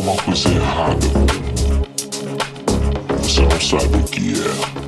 alguma coisa errada. Você não sabe o que é.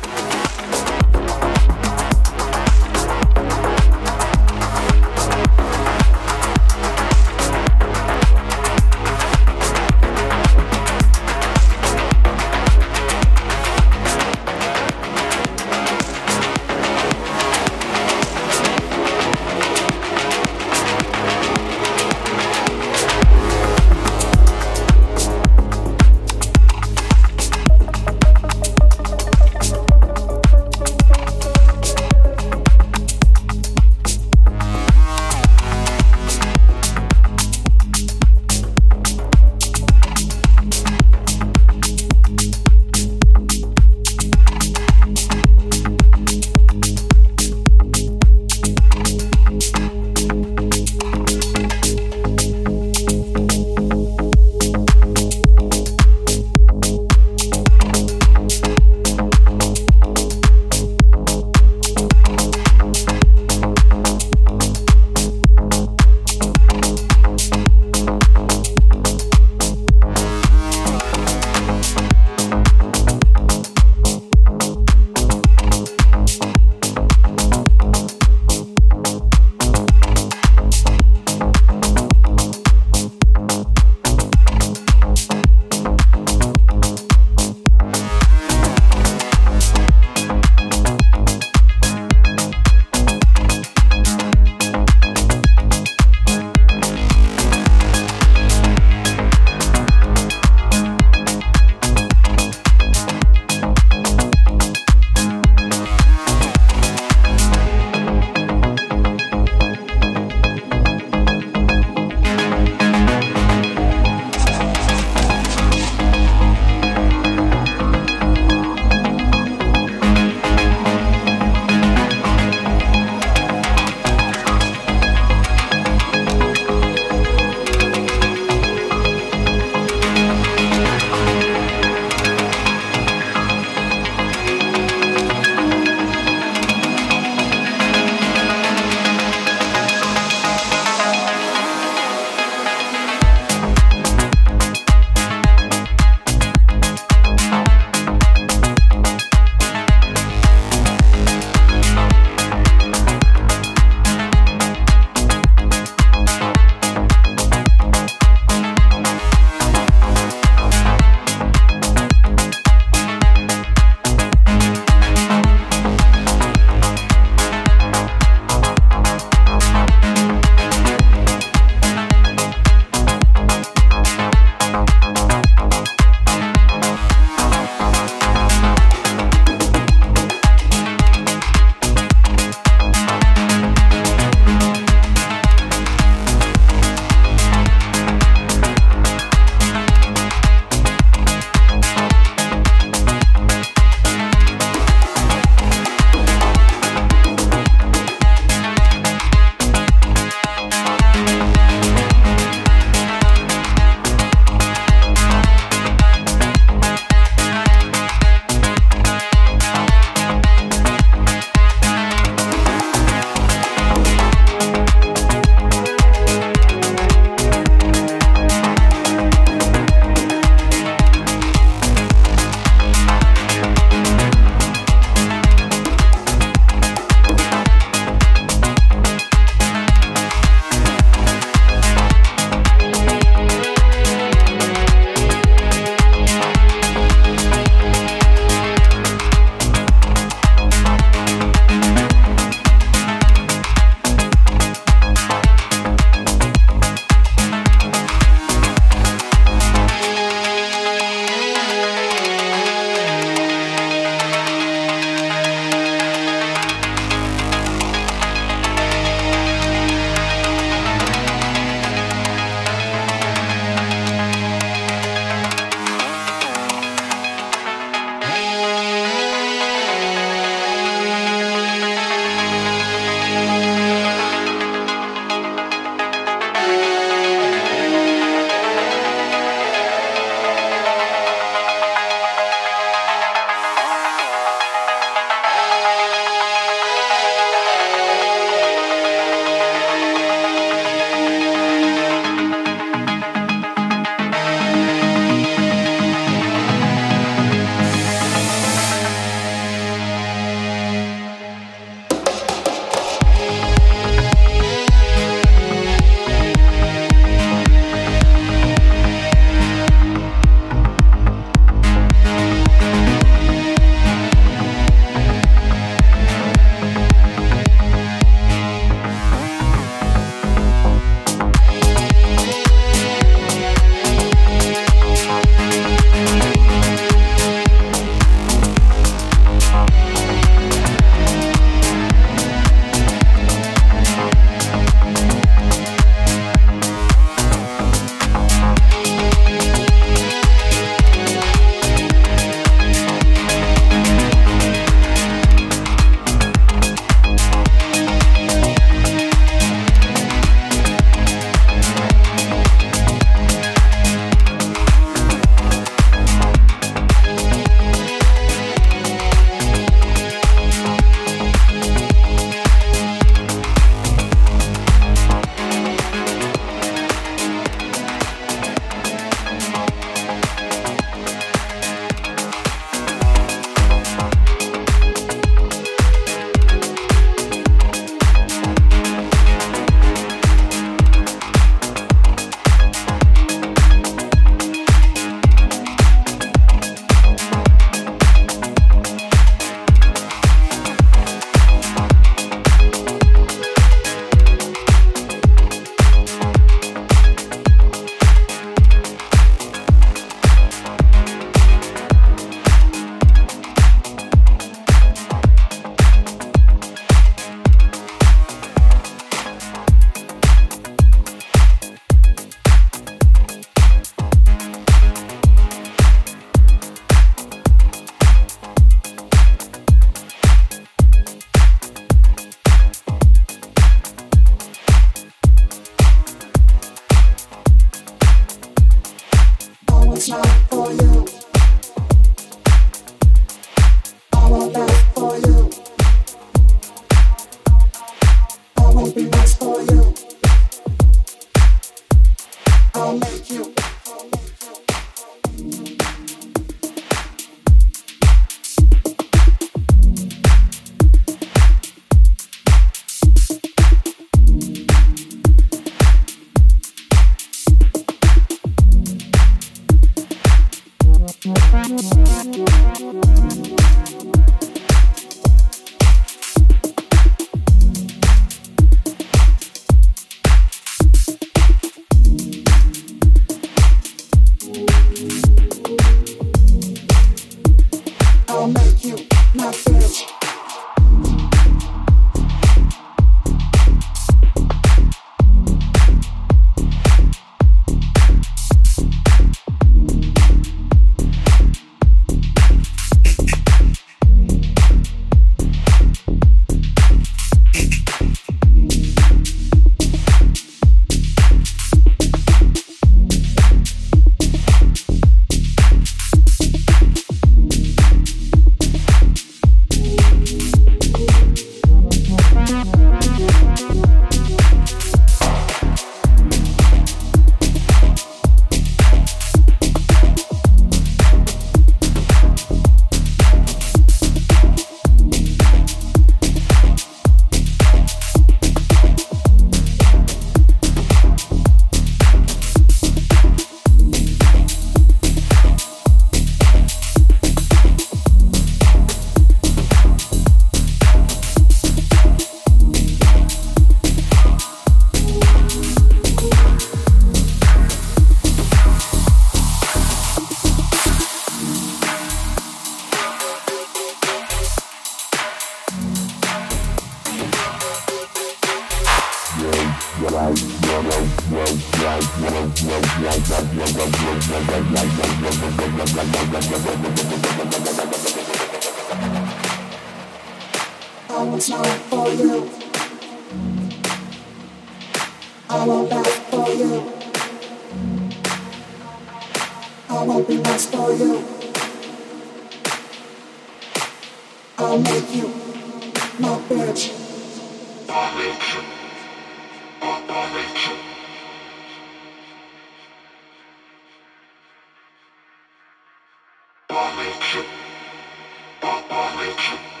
Language.